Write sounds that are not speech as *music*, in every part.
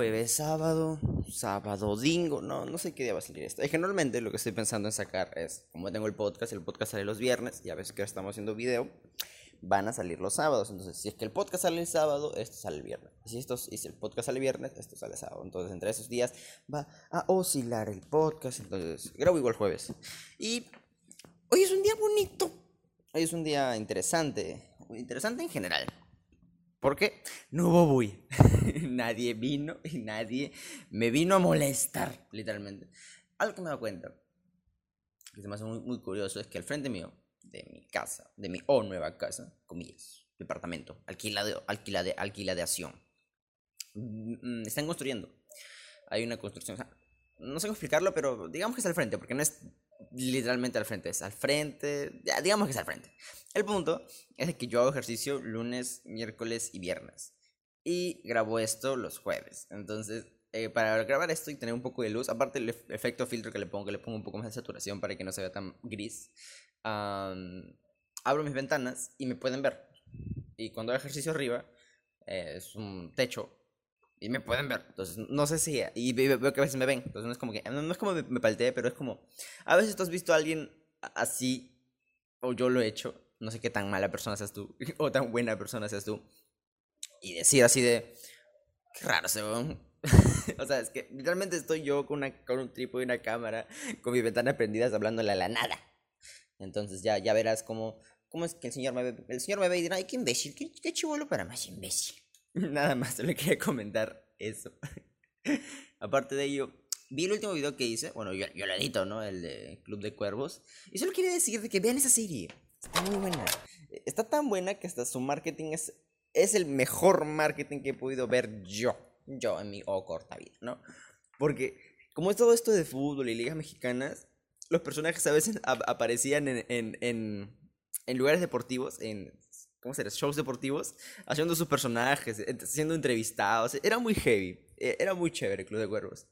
jueves, sábado, sábado, dingo, no, no sé qué día va a salir esto. Es que normalmente lo que estoy pensando en sacar es, como tengo el podcast, el podcast sale los viernes y a veces que estamos haciendo video, van a salir los sábados. Entonces, si es que el podcast sale el sábado, esto sale el viernes. Si, esto, si el podcast sale el viernes, esto sale el sábado. Entonces, entre esos días va a oscilar el podcast. Entonces, grabo igual jueves. Y hoy es un día bonito. Hoy es un día interesante. Interesante en general. Porque no hubo Bui. *laughs* nadie vino y nadie me vino a molestar, literalmente. Algo que me da cuenta, que se me hace muy, curioso, es que al frente mío, de mi casa, de mi o nueva casa, comillas, departamento, alquilado, alquilade, alquiladeación, mm, mm, están construyendo. Hay una construcción, no sé cómo explicarlo, pero digamos que es al frente, porque no es literalmente al frente, es al frente, ya, digamos que es al frente. El punto es que yo hago ejercicio lunes, miércoles y viernes. Y grabo esto los jueves. Entonces, eh, para grabar esto y tener un poco de luz, aparte el efecto filtro que le pongo, que le pongo un poco más de saturación para que no se vea tan gris, abro mis ventanas y me pueden ver. Y cuando hago ejercicio arriba, eh, es un techo y me pueden ver. Entonces, no sé si. Y veo, que a veces me ven. Entonces, no es como que. No, es como me, me palteé, pero es como. A veces tú has visto a alguien así. O yo lo he hecho. No sé qué tan mala persona seas tú. *laughs* O tan buena persona seas tú. Y decir así de. Qué raro se ve. *laughs* o sea, es que literalmente estoy yo con, una, con un trípode y una cámara. Con mi ventana prendidas hablándole a la nada. Entonces, ya, ya verás cómo. ¿Cómo es que el señor me ve? El señor me ve y dirá, ay, qué imbécil, qué, qué chivolo para más imbécil. *laughs* Nada más, le quería comentar eso. *laughs* Aparte de ello, vi el último video que hice, bueno, yo, yo lo edito, ¿no? El de Club de Cuervos. Y solo quería decir que vean esa serie. Está muy buena. Está tan buena que hasta su marketing es, es el mejor marketing que he podido ver yo. Yo en mi oh, corta vida, ¿no? Porque como es todo esto de fútbol y ligas mexicanas, los personajes a veces aparecían en, en, en, en lugares deportivos, en ¿cómo se Shows deportivos, haciendo sus personajes, siendo entrevistados. Era muy heavy, e, era muy chévere Club de Cuervos.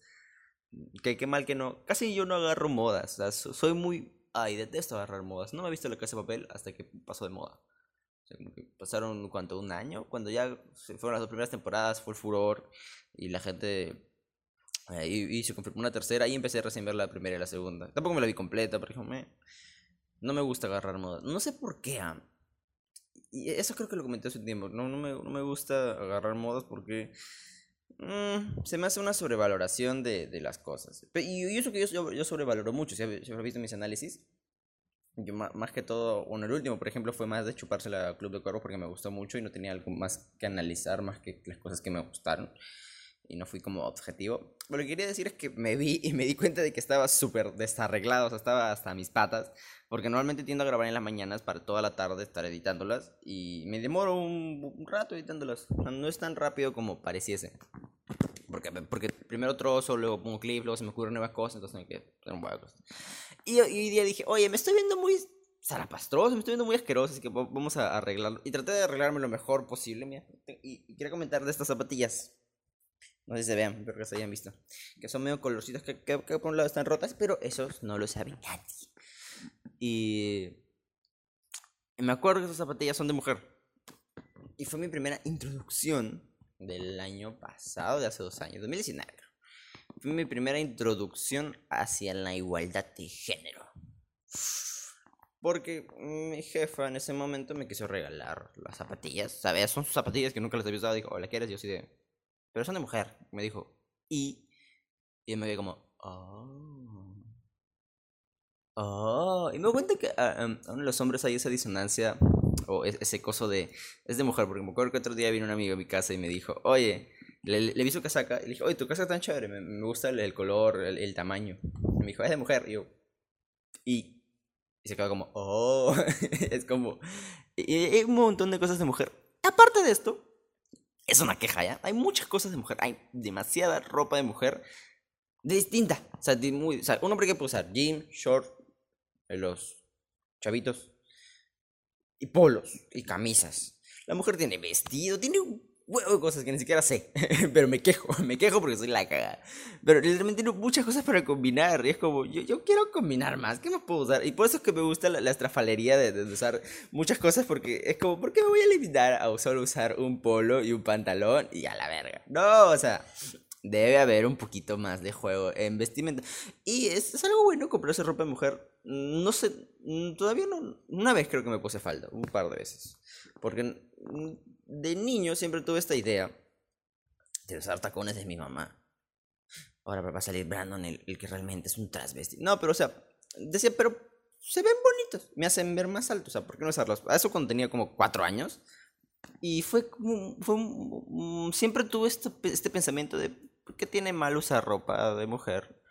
Que qué mal que no. Casi yo no agarro modas. O sea, soy muy. Ay, detesto agarrar modas. No me he visto la casa de papel hasta que pasó de moda. pasaron, ¿cuánto? ¿Un año? Cuando ya fueron las dos primeras temporadas, fue el furor. Y la gente. Eh, y, se confirmó una tercera. Y empecé a recién ver la primera y la segunda. Tampoco me la vi completa, pero me, no me gusta agarrar modas. No sé por qué. Ah, y eso creo que lo comenté hace tiempo. No, no, me, no me gusta agarrar modas porque mm, se me hace una sobrevaloración de, de las cosas. Y, y, eso que yo, yo, sobrevaloro mucho. Si has visto mis análisis, yo más, que todo, bueno, el último, por ejemplo, fue más de chuparse la Club de Cuervos porque me gustó mucho y no tenía algo más que analizar más que las cosas que me gustaron. Y no fui como objetivo. Lo que quería decir es que me vi y me di cuenta de que estaba súper desarreglado, o sea, estaba hasta mis patas. Porque normalmente tiendo a grabar en las mañanas para toda la tarde estar editándolas. Y me demoro un, rato editándolas. no es tan rápido como pareciese. Porque, porque primero trozo, luego pongo clip, luego se me ocurren nuevas cosas. Entonces tengo que hacer un de cosas. Y, hoy día dije, oye, me estoy viendo muy zarapastroso, me estoy viendo muy asqueroso. Así que vamos a arreglarlo. Y traté de arreglarme lo mejor posible. Mira. Y, y quiero comentar de estas zapatillas. No sé si se vean, espero que se hayan visto. Que son medio colorcitos que, que, por un lado están rotas, pero esos no lo sabe nadie. Y me acuerdo que esas zapatillas son de mujer. Y fue mi primera introducción del año pasado, de hace dos años, 2019. Fue mi primera introducción hacia la igualdad de género. Porque mi jefa en ese momento me quiso regalar las zapatillas. ¿Sabes? Son sus zapatillas que nunca las había usado. Dijo, ¿la quieres? Yo sí de... Pero son de mujer. Me dijo. Y... Y me quedé como... Oh. Oh, y me doy cuenta que a, ah, em, uno de los hombres hay esa disonancia o ese coso de es de mujer, porque me acuerdo que otro día vino un amigo a mi casa y me dijo, oye, le, vi su casaca y le dije, oye, tu casa es tan chévere, me, me gusta el, color, el, tamaño. Y me dijo, es de mujer, y yo, y, y se quedó como, oh, *laughs* es como, y, hay un montón de cosas de mujer. Aparte de esto, es una queja, ¿ya? Hay muchas cosas de mujer, hay demasiada ropa de mujer distinta. O sea, un hombre que puede usar jean, short, los chavitos. Y polos y camisas. La mujer tiene vestido, tiene un huevo de cosas que ni siquiera sé. *laughs* Pero me quejo, me quejo porque soy la cagada. Pero realmente tiene muchas cosas para combinar. Y es como, yo, yo quiero combinar más. ¿Qué me puedo usar? Y por eso es que me gusta la, estrafalería de, de, usar muchas cosas. Porque es como, ¿por qué me voy a limitar a solo usar un polo y un pantalón y a la verga? No, o sea, debe haber un poquito más de juego en vestimenta. Y es, es algo bueno comprarse ropa de mujer. No sé, todavía no. Una vez creo que me puse falda, un par de veces. Porque mm, de niño siempre tuve esta idea de usar tacones de mi mamá. Ahora va a salir Brandon, el, el que realmente es un transvesti. No, pero o sea, decía, pero se ven bonitos, me hacen ver más altos, o sea, ¿por qué no usarlos? Eso cuando tenía como cuatro años. Y fue como, fue siempre tuve este, este pensamiento de, ¿por qué tiene mal usar ropa de mujer?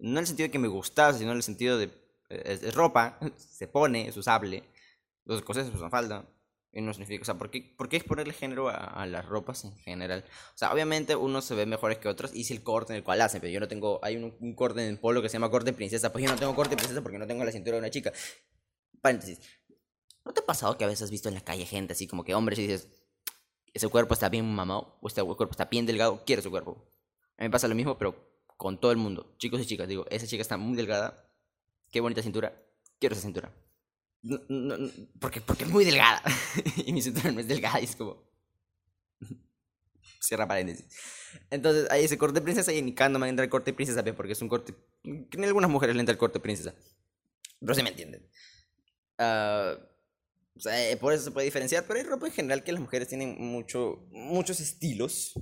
No en el sentido de que me gustase, sino en el sentido de, eh, es, es ropa, *laughs* se pone, es usable, los cosas es una falda. No significa, o sea, ¿por qué, por qué género a, a las ropas en general? O sea, obviamente unos se ven mejores que otros y si el corte en el cual hacen, pero yo no tengo, hay un, un corte en el polo que se llama corte princesa, pues yo no tengo corte princesa porque no tengo la cintura de una chica. Paréntesis. ¿No te ha pasado que a veces has visto en la calle gente así como que hombres y dices, ese cuerpo está bien mamado, o este cuerpo está bien delgado, quiero su cuerpo? A mí me pasa lo mismo, pero con todo el mundo, chicos y chicas, digo, esa chica está muy delgada, qué bonita cintura, quiero esa cintura. No, no, porque, porque es muy delgada. *laughs* y mi cintura no es delgada y es como... Cierra paréntesis. Entonces, ahí ese corte princesa y en me entra el corte princesa, ¿ves? porque es un corte... En algunas mujeres le entra el corte princesa. Pero se me entienden. Ah, o sea, eh, por eso se puede diferenciar, pero hay ropa en general que las mujeres tienen mucho, muchos estilos,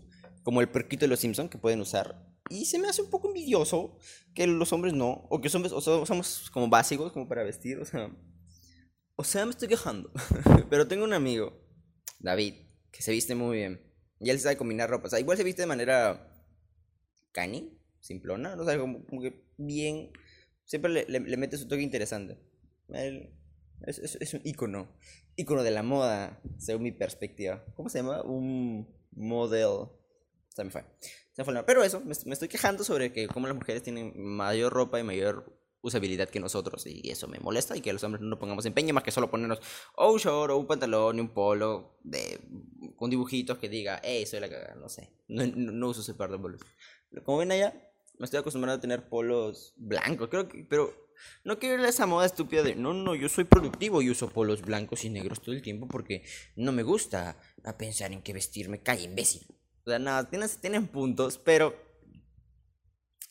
como el perquito de los Simpson que pueden usar. Y se me hace un poco envidioso que los hombres no, o que los hombres o como básicos como para vestir, o sea, o sea, me estoy quejando. *laughs* pero tengo un amigo, David, que se viste muy bien. Y él sabe combinar ropa, o sea, igual se viste de manera cani, simplona, no sé, como, que bien, siempre le, le- le mete su toque interesante. Él es, es, es un ícono, ícono de la moda, según mi perspectiva. ¿Cómo se llama? Un model. Se me fue. Se me fue. Pero eso, me, estoy quejando sobre que como las mujeres tienen mayor ropa y mayor usabilidad que nosotros y eso me molesta y que los hombres no pongamos empeño más que solo ponernos o un short o un pantalón y un polo de con dibujitos que diga hey soy la cagada no sé. No, no, no uso ese par de polos como ven allá me estoy acostumbrado a tener polos blancos. Creo que pero no quiero esa moda estúpida de no no yo soy productivo y uso polos blancos y negros todo el tiempo porque no me gusta a pensar en qué vestirme calla imbécil o sea nada tienes tienen puntos pero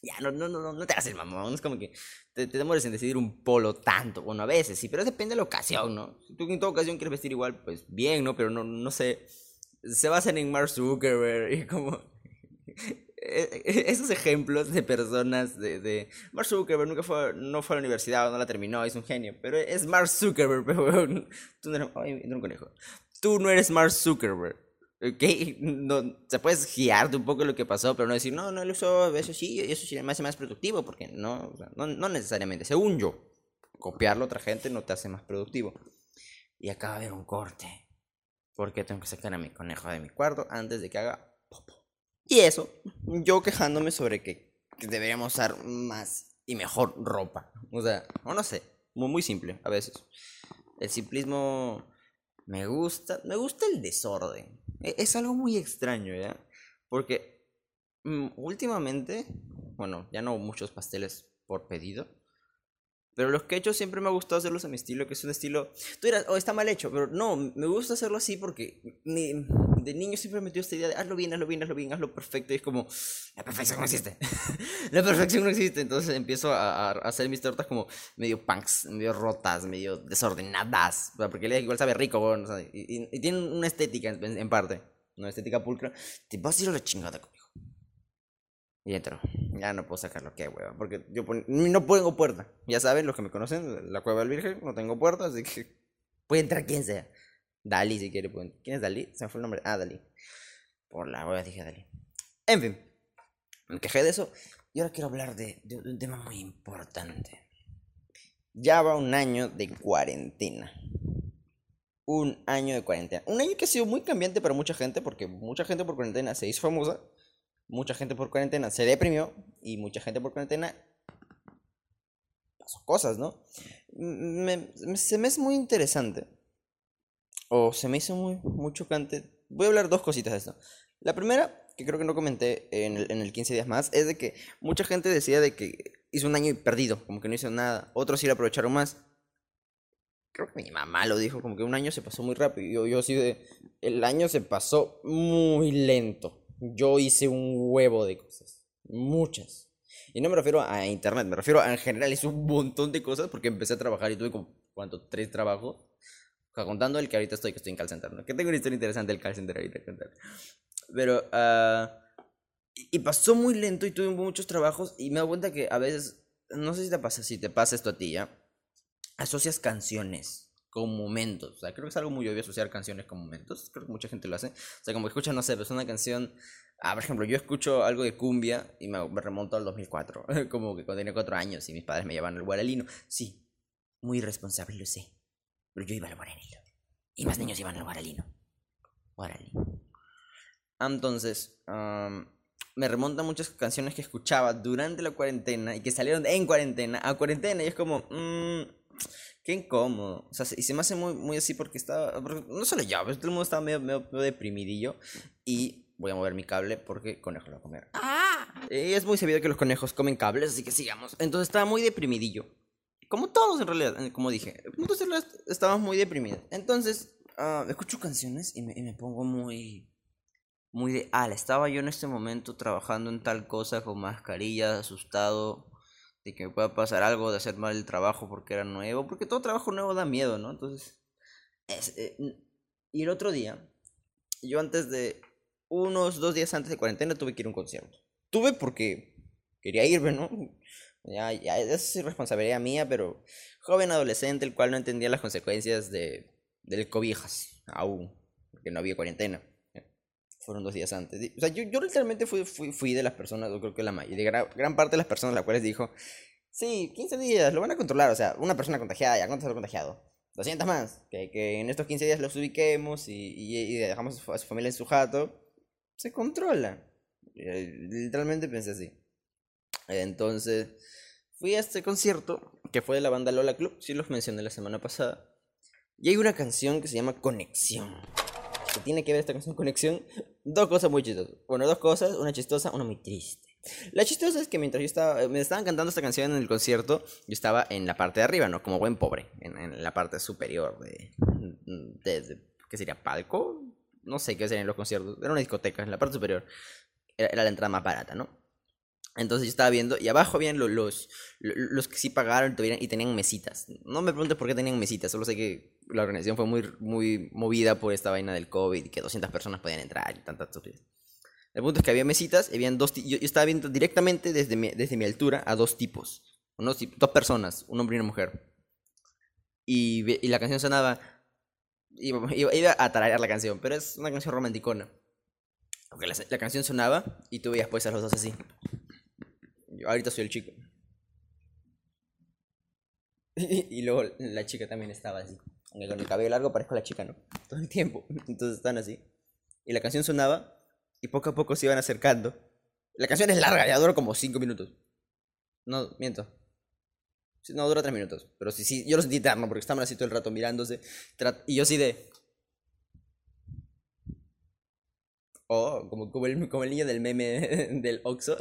ya, no, no, no, no te hagas el mamón. Es como que te, te demores en decidir un polo tanto. Bueno, a veces sí, pero depende de la ocasión, ¿no? Si tú en toda ocasión quieres vestir igual, pues bien, ¿no? Pero no, no sé. Se basan en Mark Zuckerberg y como. *laughs* Esos ejemplos de personas de, de Mark Zuckerberg nunca fue, no fue a la universidad no la terminó, es un genio, pero es Mark Zuckerberg, *laughs* pero tú no eres, ay, un conejo. Tú no eres Mark Zuckerberg. ¿Ok? *laughs* No, se puedes guiarte un poco lo que pasó, pero no decir, no, no lo usó, eso sí, eso sí me hace más productivo, porque no, o sea, no, no necesariamente, según yo, copiarlo a otra gente no te hace más productivo. Y acaba de haber un corte, porque tengo que sacar a mi conejo de mi cuarto antes de que haga popo. Y eso, yo quejándome sobre que, que deberíamos usar más y mejor ropa. O sea, o no sé, muy, muy simple a veces. El simplismo me gusta, me gusta el desorden. E- Es algo muy extraño, ¿ya? Porque mm, últimamente, bueno, ya no muchos pasteles por pedido, pero los que he hecho siempre me ha gustado hacerlos a mi estilo, que es un estilo... Tú dirás, oh, está mal hecho, pero no, me gusta hacerlo así porque de niño siempre me metió esta idea de hazlo bien, hazlo bien, hazlo bien, hazlo perfecto, y es como, la perfección no existe. *laughs* la perfección no existe, entonces empiezo a, a hacer mis tortas como medio punks, medio rotas, medio desordenadas, porque igual sabe rico, bueno, o sea, y, y, y tiene una estética en, en parte, una estética pulcra. Te vas a ir a la chingada conmigo. Y entro. Ya no puedo sacarlo, qué hueva. Porque yo no pongo puerta. Ya saben, los que me conocen, la cueva del Virgen, no tengo puerta, así que *laughs* puede entrar quien sea. Dalí, si quiere. ¿Quién es Dalí? Se me fue el nombre. Ah, Dalí. Por la hueva dije Dalí. En fin, me quejé de eso. Y ahora quiero hablar de, de- de un tema muy importante. Ya va un año de cuarentena. Un año de cuarentena. Un año que ha sido muy cambiante para mucha gente, porque mucha gente por cuarentena se hizo famosa, mucha gente por cuarentena se deprimió, y mucha gente por cuarentena pasó cosas, ¿no? Me- me- se me es muy interesante, o se me hizo muy, muy chocante. Voy a hablar dos cositas de esto. La primera, que creo que no comenté en el, en el 15 días más, es de que mucha gente decía de que hizo un año perdido, como que no hizo nada. Otros sí lo aprovecharon más. Creo que mi mamá lo dijo, como que un año se pasó muy rápido. Yo, yo sí de... El año se pasó muy lento. Yo hice un huevo de cosas. Muchas. Y no me refiero a internet, me refiero a en general hice un montón de cosas porque empecé a trabajar y tuve como, ¿cuánto? Tres trabajos. O sea, contando el que ahorita estoy, que estoy en call center, ¿no? Que tengo una historia interesante del call center ahorita. Pero, ah, y pasó muy lento y tuve muchos trabajos y me doy cuenta que a veces, no sé si te pasa, si te pasa esto a ti, ¿ya? Asocias canciones con momentos. O sea, creo que es algo muy obvio asociar canciones con momentos. Creo que mucha gente lo hace. O sea, como que escuchan, no sé, pues una canción Ah, por ejemplo, yo escucho algo de cumbia y me, remonto al 2004, *laughs* como que cuando tenía cuatro años y mis padres me llevaban al Guaralino. Sí, muy irresponsable, lo sé, pero yo iba al Guaralino. Y más niños iban al Guaralino. Guaralino. Entonces, me remonta muchas canciones que escuchaba durante la cuarentena y que salieron en cuarentena a cuarentena y es como, mmm, qué incómodo. O sea, y se me hace muy, muy así porque estaba, no solo yo, pero todo el mundo estaba medio, medio, medio deprimidillo y voy a mover mi cable porque conejo lo va a comer. ¡Ah! Y es muy sabido que los conejos comen cables, así que sigamos. Entonces estaba muy deprimidillo. Como todos en realidad, eh, como dije. Entonces estábamos muy deprimidos. Entonces, uh, escucho canciones y me, y me, pongo muy... Muy de... Ah, estaba yo en este momento trabajando en tal cosa con mascarilla, asustado de que me pueda pasar algo, de hacer mal el trabajo porque era nuevo. Porque todo trabajo nuevo da miedo, ¿no? Entonces... Eh, y el otro día, yo antes de unos dos días antes de cuarentena tuve que ir a un concierto. Tuve porque quería irme, ¿no? Ya, ya, es responsabilidad mía, pero joven adolescente, el cual no entendía las consecuencias de, del cobijas, aún, porque no había cuarentena. Fueron dos días antes. O sea, yo, yo literalmente fui, fui, fui de las personas, yo creo que la mayoría, gran, gran parte de las personas las cuales dijo, sí, 15 días, lo van a controlar, o sea, una persona contagiada, ya, ¿cuántos contagiado? 200 más, que, que en estos 15 días los ubiquemos y, y, y dejamos a su familia en su jato se controla. Eh, literalmente pensé así. Entonces, fui a este concierto, que fue de la banda Lola Club, sí los mencioné la semana pasada. Y hay una canción que se llama Conexión. Que tiene que ver esta canción Conexión. Dos cosas muy chistosas. Bueno, dos cosas, una chistosa, una muy triste. La chistosa es que mientras yo estaba, me estaban cantando esta canción en el concierto, yo estaba en la parte de arriba, ¿no? Como buen pobre, en, la parte superior de, ¿qué sería? ¿Palco? no sé qué en los conciertos, era una discoteca, en la parte superior era la entrada más barata, ¿no? Entonces yo estaba viendo, y abajo habían los, los, los que sí pagaron y tenían mesitas. No me preguntes por qué tenían mesitas, solo sé que la organización fue muy, muy movida por esta vaina del COVID y que 200 personas podían entrar y tantas. El punto es que había mesitas, habían dos, yo, estaba viendo directamente desde mi, desde mi altura a dos tipos, unos, dos personas, un hombre y una mujer. Y, y la canción sonaba Iba, iba, a tararear la canción, pero es una canción romanticona. Porque la, la, canción sonaba y tú veías pues a los dos así. Yo ahorita soy el chico. *laughs* y, luego la chica también estaba así. Con el cabello largo parezco la chica, ¿no? *laughs* Todo el tiempo. Entonces están así. Y la canción sonaba y poco a poco se iban acercando. La canción es larga, ya dura como 5 minutos. No, miento. No, dura tres minutos. Pero sí, sí, yo lo sentí eterno porque estaban así todo el rato mirándose. Y yo así de. Oh, como, el, como el niño del meme *laughs* del Oxo.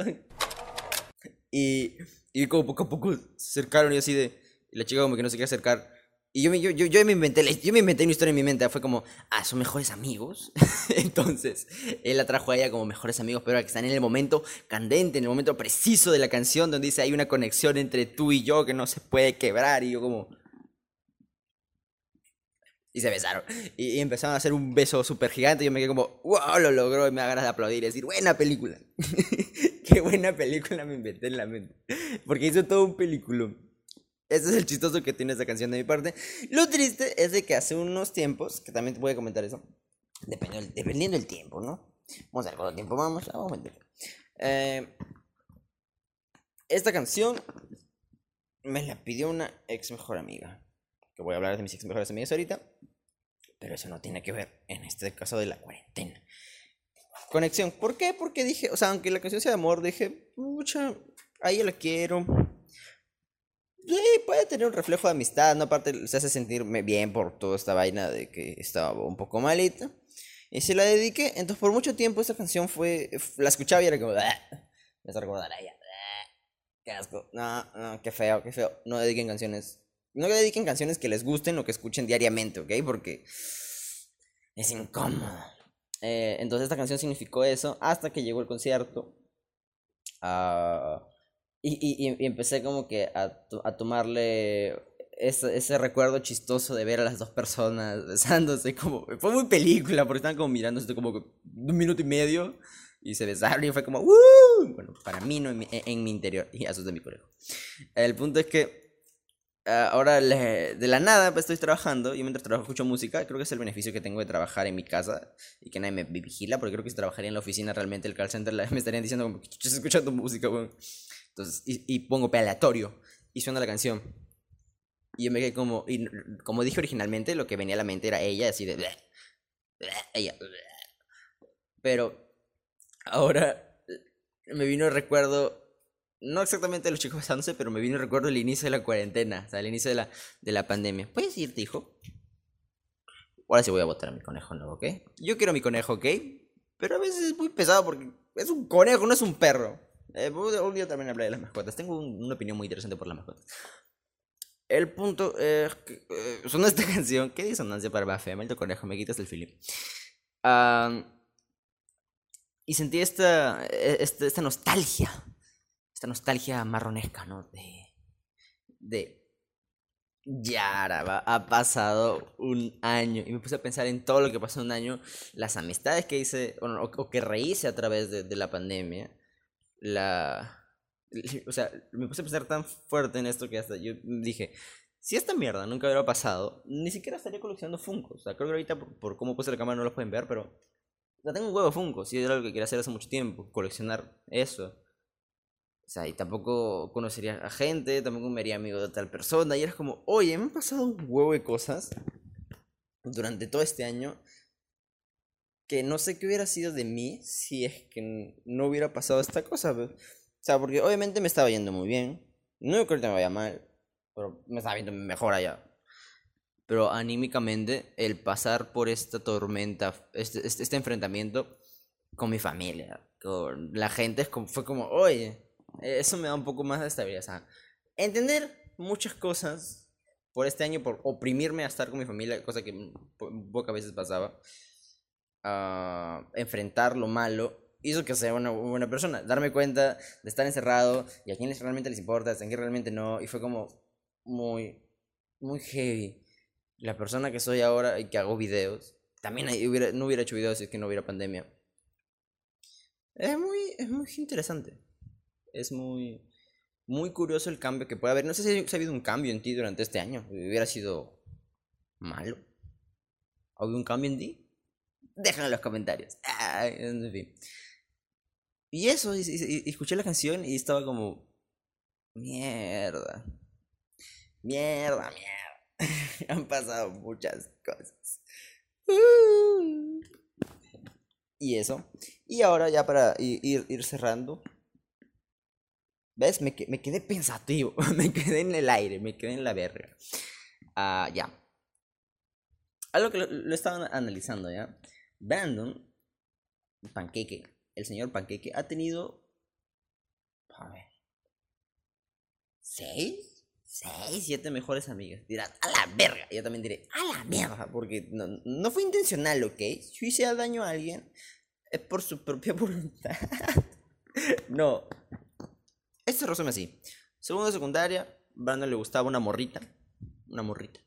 Y, y como poco a poco se acercaron y así de. Y la chica como que no se quiere acercar. Y yo, yo, yo, yo, me inventé, yo me inventé una historia en mi mente. Fue como, ah, son mejores amigos. *laughs* Entonces, él la trajo a ella como mejores amigos, pero que están en el momento candente, en el momento preciso de la canción, donde dice hay una conexión entre tú y yo que no se puede quebrar. Y yo, como. Y se besaron. Y, empezaron a hacer un beso súper gigante. Y yo me quedé como, wow, lo logró. Y me da de aplaudir y decir, buena película. *laughs* Qué buena película me inventé en la mente. Porque hizo todo un película. Ese es el chistoso que tiene esta canción de mi parte. Lo triste es de que hace unos tiempos, que también te voy a comentar eso, dependiendo, dependiendo del tiempo, ¿no? Vamos a ver cuánto tiempo vamos. vamos a eh, esta canción me la pidió una ex mejor amiga. Que voy a hablar de mis ex mejores amigas ahorita. Pero eso no tiene que ver en este caso de la cuarentena. Conexión. ¿Por qué? Porque dije, o sea, aunque la canción sea de amor, dije, mucha, ahí la quiero Sí, puede tener un reflejo de amistad, ¿no? Aparte, se hace sentirme bien por toda esta vaina de que estaba un poco malita. Y se la dediqué. Entonces, por mucho tiempo, esta canción fue. La escuchaba y era como. Ah, me hace recordar a ella. Ah, qué asco. No, no, qué feo, qué feo. No dediquen canciones. No dediquen canciones que les gusten o que escuchen diariamente, ¿ok? Porque. Es incómodo. Eh, entonces esta canción significó eso hasta que llegó el concierto. Ah, y, y, y, empecé como que a, a tomarle ese, ese, recuerdo chistoso de ver a las dos personas besándose. Como, fue muy película porque estaban como mirándose como un minuto y medio y se besaron y fue como Bueno, para mí no en mi, interior y de mi conejo. El punto es que Ah, ahora de la nada pues, estoy trabajando y mientras trabajo escucho música. Creo que es el beneficio que tengo de trabajar en mi casa y que nadie me vigila, porque creo que si trabajaría en la oficina realmente el call center *laughs* me estarían diciendo como, estás escuchando música, Entonces, y, pongo aleatorio y suena la canción. Y yo me quedé como, como dije originalmente, lo que venía a la mente era ella, así de... ella. Pero ahora me vino el recuerdo no exactamente los chicos besándose, pero me vino el recuerdo el inicio de la cuarentena, o sea, el inicio de la, de la pandemia. ¿Puedes irte, hijo? Ahora sí voy a votar a mi conejo nuevo, ¿ok? Yo quiero mi conejo, ¿ok? Pero a veces es muy pesado porque es un conejo, no es un perro. Eh, un día también hablaré de las mascotas. Tengo una opinión muy interesante por las mascotas. El punto es que eh, sonó esta *laughs* canción. ¿Qué disonancia para Bafé? Maldito conejo, me quitas el feeling. y sentí esta, e, esta, esta nostalgia esta nostalgia marronesca, ¿no? De, de ya ha pasado un año y me puse a pensar en todo lo que pasó un año, las amistades que hice o, o que rehice a través de, de, la pandemia, la... O sea, me puse a pensar tan fuerte en esto que hasta yo dije, si esta mierda nunca hubiera pasado, ni siquiera estaría coleccionando Funkos. O sea, creo que ahorita por, por cómo puse la cámara no los pueden ver, pero... O tengo un huevo Funko, si era algo que quería hacer hace mucho tiempo, coleccionar eso. O sea, y tampoco conocería a gente, tampoco me haría amigo de tal persona. Y era como, oye, me han pasado un huevo de cosas durante todo este año que no sé qué hubiera sido de mí si es que no hubiera pasado esta cosa. O sea, porque obviamente me estaba yendo muy bien. No creo que me vaya mal, pero me estaba viendo mejor allá. Pero anímicamente, el pasar por esta tormenta, este, este, este enfrentamiento con mi familia, con la gente, fue como, oye, eso me da un poco más de estabilidad. O sea, entender muchas cosas por este año, por oprimirme a estar con mi familia, cosa que pocas veces pasaba. Uh, enfrentar lo malo hizo que sea una buena persona. Darme cuenta de estar encerrado y a quienes realmente les importa, a quienes realmente no. Y fue como muy, muy heavy. La persona que soy ahora y que hago videos, también hubiera, no hubiera hecho videos si es que no hubiera pandemia. Es muy, es muy interesante es muy, muy curioso el cambio que puede haber. No sé si ha habido un cambio en ti durante este año. Hubiera sido malo. ¿Ha un cambio en ti? Déjalo en los comentarios. en fin. Y eso, escuché la canción y estaba como... Mierda. Mierda, mierda. *laughs* Han pasado muchas cosas. Y eso. Y ahora ya para ir, ir cerrando, ¿Ves? Me, me quedé pensativo, *laughs* me quedé en el aire, me quedé en la verga. Ah, ya. Algo que lo, lo estaba analizando, ¿ya? Brandon, Panqueque, el señor Panqueque, ha tenido... A ver. ¿Seis? Seis, siete mejores amigas. Dirás, a la verga. Yo también diré, a la mierda. Porque no, no fue intencional, ¿ok? Si hice daño a alguien, es por su propia *laughs* voluntad. no, este resume así. Segundo de secundaria, Brandon le gustaba una morrita. Una morrita.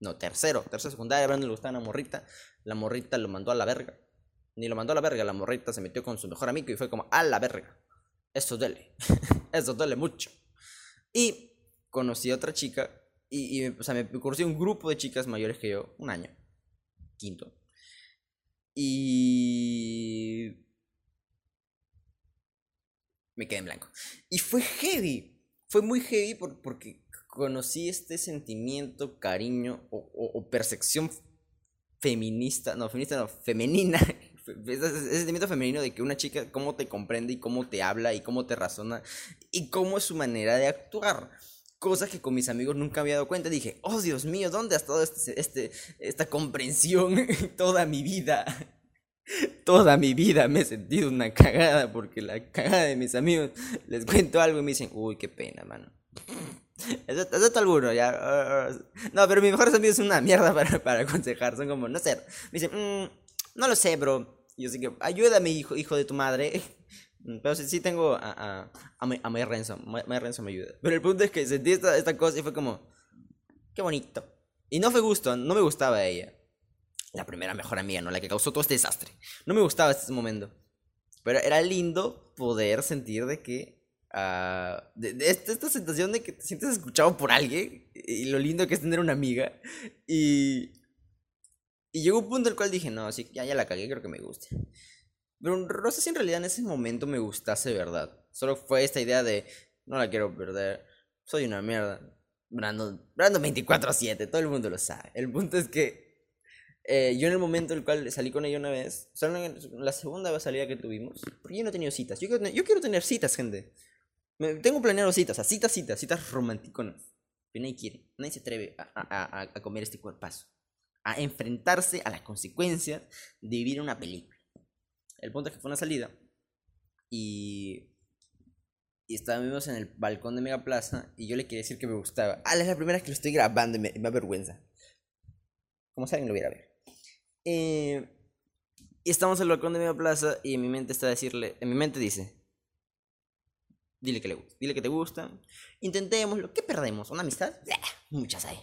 No, tercero. Tercero de secundaria, Brandon le gustaba una morrita. La morrita lo mandó a la verga. Ni lo mandó a la verga, la morrita se metió con su mejor amigo y fue como a la verga. Eso duele. *laughs* Eso duele mucho. Y conocí a otra chica. Y, o sea, me conocí un grupo de chicas mayores que yo. Un año. Quinto. Y me quedé en blanco. Y fue heavy, fue muy heavy porque conocí este sentimiento, cariño o, percepción feminista, no, feminista no, femenina, *laughs* ese, sentimiento femenino de que una chica cómo te comprende y cómo te habla y cómo te razona y cómo es su manera de actuar. Cosas que con mis amigos nunca había dado cuenta. Dije, oh Dios mío, ¿dónde ha estado este, este, esta comprensión *laughs* toda mi vida? *laughs* Toda mi vida me he sentido una cagada porque la cagada de mis amigos les cuento algo y me dicen, uy, qué pena, mano. *laughs* Eso, es alguno, ya. No, pero mis mejores amigos son una mierda para, para aconsejar. Son como, no sé. Me dicen, mm, no lo sé, bro. yo sí que, ayúdame, hijo, hijo de tu madre. *laughs* Pero sí, sí tengo a, a, a, My, a My Renzo. My, My Renzo me ayuda. Pero el punto es que sentí esta, esta cosa y fue como, qué bonito. Y no fue gusto, no me gustaba ella. La primera mejor amiga, ¿no? La que causó todo este desastre. No me gustaba este momento. Pero era lindo poder sentir de que ah, de, de esta, esta sensación de que te sientes escuchado por alguien y lo lindo que es tener una amiga. Y, y llegó un punto en el cual dije, no, sí, ya, ya la cagué, creo que me guste. Pero no sé si en realidad en ese momento me gustase verdad. Solo fue esta idea de, no la quiero perder, soy una mierda. Brandon, Brandon 24-7, todo el mundo lo sabe. El punto es que eh, yo en el momento en el cual salí con ella una vez, o sea, la segunda salida que tuvimos, porque yo no he tenido citas. Yo quiero tener, yo quiero tener citas, gente. Me, tengo planeado citas, citas, citas, citas romanticonas. Pero nadie quiere, nadie se atreve a, a, a, a comer este cuerpazo. A enfrentarse a las consecuencias de vivir una película. El punto es que fue una salida. Y. Y estábamos en el balcón de Mega Plaza. Y yo le quería decir que me gustaba. Ah, es la primera vez que lo estoy grabando y me, me da vergüenza. Como alguien lo viera ver. Eh, y estamos en el balcón de Mega Plaza. Y en mi mente está decirle. En mi mente dice. Dile que le gusta. Dile que te gusta. Intentémoslo. ¿Qué perdemos? ¿Una amistad? Muchas hay.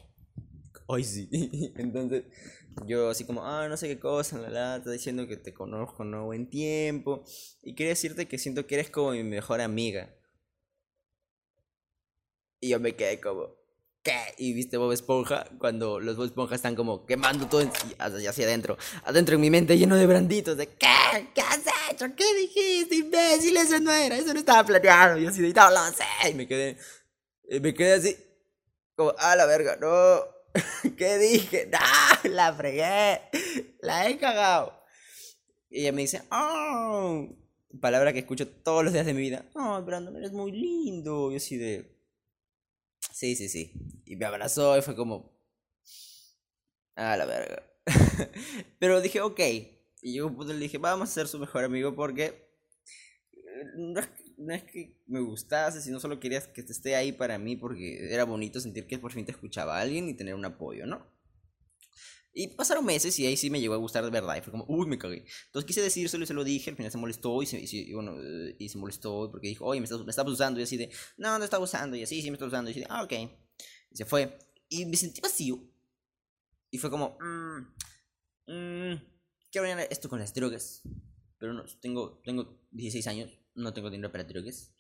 Hoy sí. *laughs* Entonces, yo así como, ah, no sé qué cosa, la, la, está diciendo que te conozco no buen tiempo. Y quería decirte que siento que eres como mi mejor amiga. Y yo me quedé como, ¿qué? Y viste Bob Esponja, cuando los Bob Esponja están como quemando todo hacia, adentro. Adentro en mi mente lleno de branditos, de, ¿qué? ¿Qué has hecho? ¿Qué dijiste, imbécil? Eso no era, eso no estaba planeado. Y así de, no lo sé. Y me quedé, me quedé así, como, ah, la verga, no. *laughs* ¿Qué dije? *laughs* ¡No! La fregué. La he cagado. Y ella me dice, ¡Oh! Palabra que escucho todos los días de mi vida. ¡Oh, Brandon, eres muy lindo! Y así de. Sí, sí, sí. Y me abrazó y fue como. Ah, la verga. *laughs* Pero dije, ok. Y yo le dije, vamos a ser su mejor amigo porque. No es, no es que me gustase, sino solo querías que esté ahí para mí porque era bonito sentir que por fin te escuchaba alguien y tener un apoyo, ¿no? Y pasaron meses y ahí sí me llegó a gustar de verdad. Y fue como, uy, me cagué. Entonces quise decírselo y se lo dije. Al final se molestó y se, y, bueno, y se molestó porque dijo, oye, me estás, me estás usando. Y así de, no, no estaba usando. Y así, sí, me estás usando. Y así de, ah, ok. Y se fue. Y me sentí vacío. Y fue como, mmm, mmm, quiero ver esto con las drogas. Pero no, tengo, tengo 16 años no tengo dinero para drogas.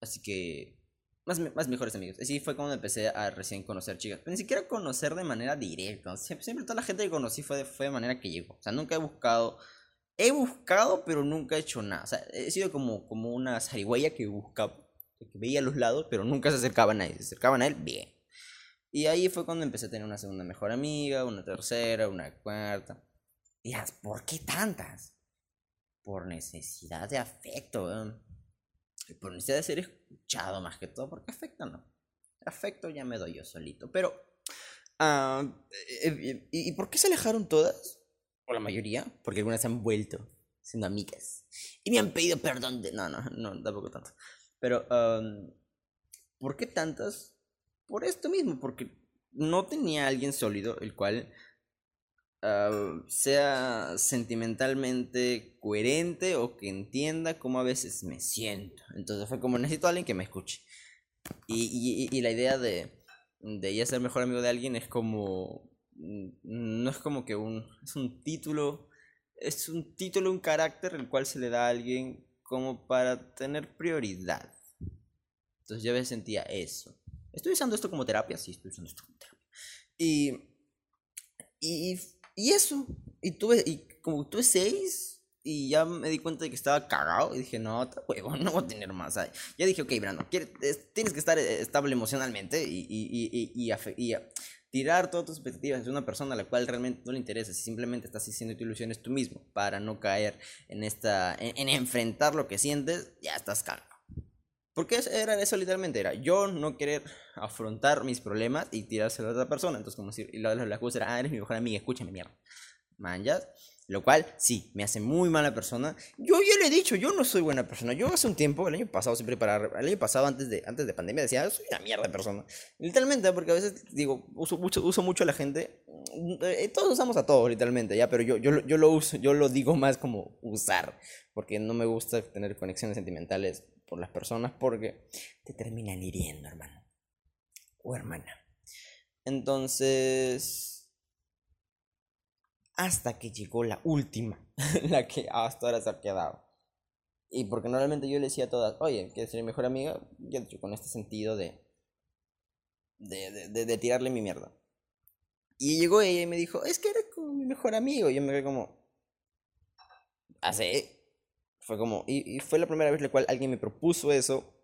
Así que. Más, más mejores amigos. Así fue cuando empecé a recién conocer chicas. Ni siquiera conocer de manera directa. Siempre, toda la gente que conocí fue de, fue de manera que llegó. O sea, nunca he buscado. He buscado, pero nunca he hecho nada. O sea, he sido como, como una zarigüeya que buscaba. Que veía los lados, pero nunca se acercaba a nadie. Se acercaban a él, bien. Y ahí fue cuando empecé a tener una segunda mejor amiga, una tercera, una cuarta. Dirás, ¿por qué tantas? por necesidad de afecto, ¿eh? Por necesidad de ser escuchado más que todo, porque afecto no. Afecto ya me doy yo solito, pero... Uh, ¿y, ¿Y por qué se alejaron todas? O la mayoría, porque algunas se han vuelto siendo amigas. Y me han pedido perdón de... No, no, no, tampoco tanto. Pero, um, ¿por qué tantas? Por esto mismo, porque no tenía alguien sólido el cual uh, sea sentimentalmente coherente o que entienda cómo a veces me siento. Entonces fue como necesito a alguien que me escuche. Y, y, y la idea de, de ella ser mejor amigo de alguien es como... Mm, no es como que un... Es un título... Es un título, un carácter el cual se le da a alguien como para tener prioridad. Entonces yo a veces sentía eso. Estoy usando esto como terapia, sí, estoy usando esto como terapia. Y, y y eso, y tuve, y como tuve seis, y ya me di cuenta de que estaba cagado, y dije, no, huevo, *laughs* no voy a tener más. Ya dije, ok, Brando, tienes que estar eh, estable emocionalmente y, y, y, y, tirar todas tus expectativas de una persona a la cual realmente no le interesa, si simplemente estás haciendo tu ilusiones tú mismo, para no caer en esta, en, en enfrentar lo que sientes, ya estás cagado. Porque era eso literalmente, era yo no querer afrontar mis problemas y tirárselo a otra persona. Entonces, como y la, la, la era, ah, eres mi mejor amiga, escúchame, mierda. Manjas. Lo cual, sí, me hace muy mala persona. Yo ya le he dicho, yo no soy buena persona. Yo hace un tiempo, el año pasado, siempre para. El año pasado, antes de, antes de pandemia, decía, soy una mierda de persona. Literalmente, porque a veces, digo, uso mucho, uso mucho a la gente eh, todos usamos a todos, literalmente, ya, pero yo, yo, yo lo uso, yo lo digo más como usar, porque no me gusta tener conexiones sentimentales las personas porque te terminan hiriendo, hermano. O hermana. Entonces, hasta que llegó la última, *laughs* la que hasta ahora se ha quedado. Y porque normalmente yo le decía a todas, oye, ¿quieres ser mi mejor amiga? Yo, con este sentido de de, de, de, tirarle mi mierda. Y llegó ella y me dijo, es que eres como mi mejor amigo. Yo me quedé como, hace... Fue como, y, fue la primera vez la cual alguien me propuso eso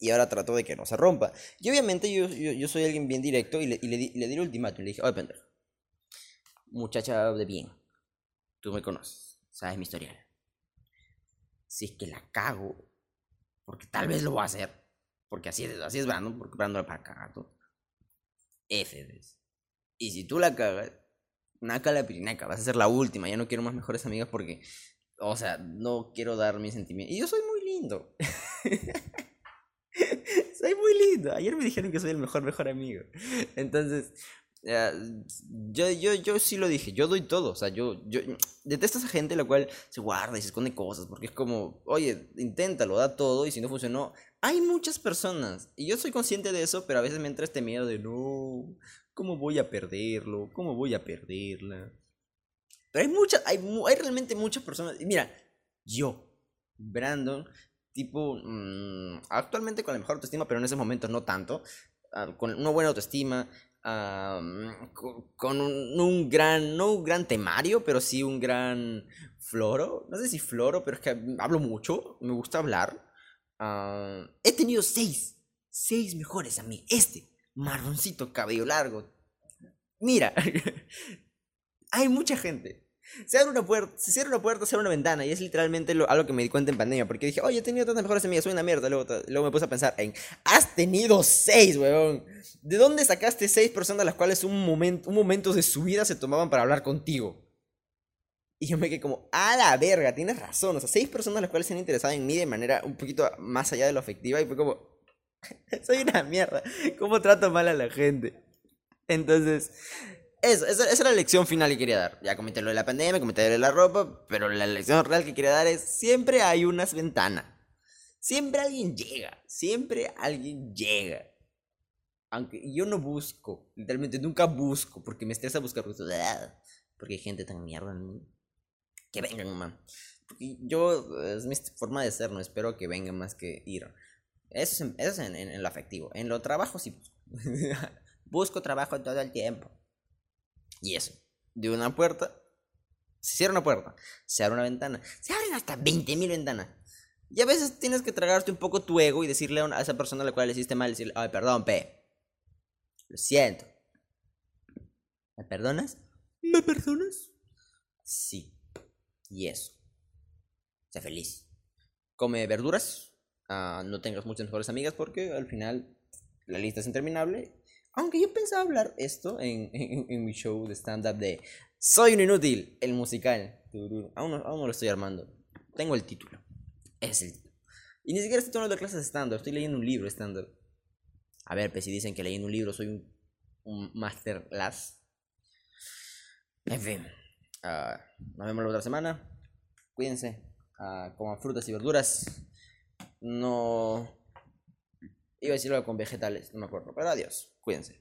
y ahora trató de que no se rompa. Y obviamente yo, yo, yo soy alguien bien directo y le, y le, di, le di el ultimátum. Le dije, oye, pendejo, muchacha de bien, tú me conoces, sabes mi historial. Si es que la cago, porque tal vez lo voy a hacer, porque así es, así es Brandon, porque Brandon es para cagar todo. F, y si tú la cagas, naca la pirinaca, vas a ser la última. Ya no quiero más mejores amigas porque, o sea, no quiero dar mis sentimientos. Y yo soy muy lindo. *laughs* soy muy lindo. Ayer me dijeron que soy el mejor, mejor amigo. Entonces, yo, yo, yo sí lo dije, yo doy todo, o sea, yo, yo detesto a esa gente la cual se guarda y se esconde cosas, porque es como, oye, inténtalo, da todo y si no funcionó, hay muchas personas y yo soy consciente de eso, pero a veces me entra este miedo de no, ¿Cómo voy a perderlo? ¿Cómo voy a perderla? Pero hay muchas, hay, hay realmente muchas personas. Mira, yo, Brandon, tipo, mmm, actualmente con la mejor autoestima, pero en ese momento no tanto, uh, con una buena autoestima, uh, con, con un, gran, no un gran temario, pero sí un gran floro. No sé si floro, pero es que hablo mucho, me gusta hablar. Uh, he tenido seis, seis mejores a mí. Este, marroncito, cabello largo. Mira, *laughs* hay mucha gente. Se abre una puerta, se cierra una puerta, se abre una ventana. Y es literalmente lo, algo que me di cuenta en pandemia. Porque dije, oye, he tenido tantas mejores amigas, soy una mierda. Luego, luego me puse a pensar en, has tenido seis, weón. ¿De dónde sacaste seis personas las cuales un momento, un momento de su vida se tomaban para hablar contigo? Y yo me quedé como, a la verga, tienes razón. O sea, seis personas las cuales se han interesado en mí de manera un poquito más allá de lo afectiva. Y fue como, *laughs* Soy una mierda. ¿Cómo trato mal a la gente? Entonces, eso, esa, es la lección final que quería dar. Ya comenté lo de la pandemia, comenté lo de la ropa, pero la lección real que quería dar es, siempre hay unas ventanas. Siempre alguien llega, siempre alguien llega. Aunque yo no busco, literalmente nunca busco, porque me estresa buscar, porque hay gente tan mierda en mí. Que vengan. Porque yo, es mi forma de ser, no espero que vengan más que ir. Eso es, eso es en, en, lo afectivo. En lo trabajo sí busco *laughs* trabajo todo el tiempo. Y eso. De una puerta. Se cierra una puerta. Se abre una ventana. Se abren hasta 20.000 ventanas. Y a veces tienes que tragarte un poco tu ego y decirle a, esa persona a la cual le hiciste mal, decirle, ay, perdón, P. Lo siento. ¿Me perdonas? ¿Me perdonas? Sí. Y eso. Sé feliz. Come verduras. Ah, no tengas muchas mejores amigas porque al final la lista es interminable. Aunque yo pensaba hablar esto *laughs* en, en, mi show de stand-up de Soy un inútil, el musical. Aún no, aún no lo estoy armando. Tengo el título. Es el título. Y ni siquiera estoy tomando clases de stand-up, estoy leyendo un libro stand-up. A ver, pues si dicen que leyendo un libro soy un, un masterclass. En fin. Uh, nos vemos la otra semana. Cuídense. Uh, coman frutas y verduras. No. Iba a decirlo con vegetales, no me acuerdo. Pero adiós, cuídense.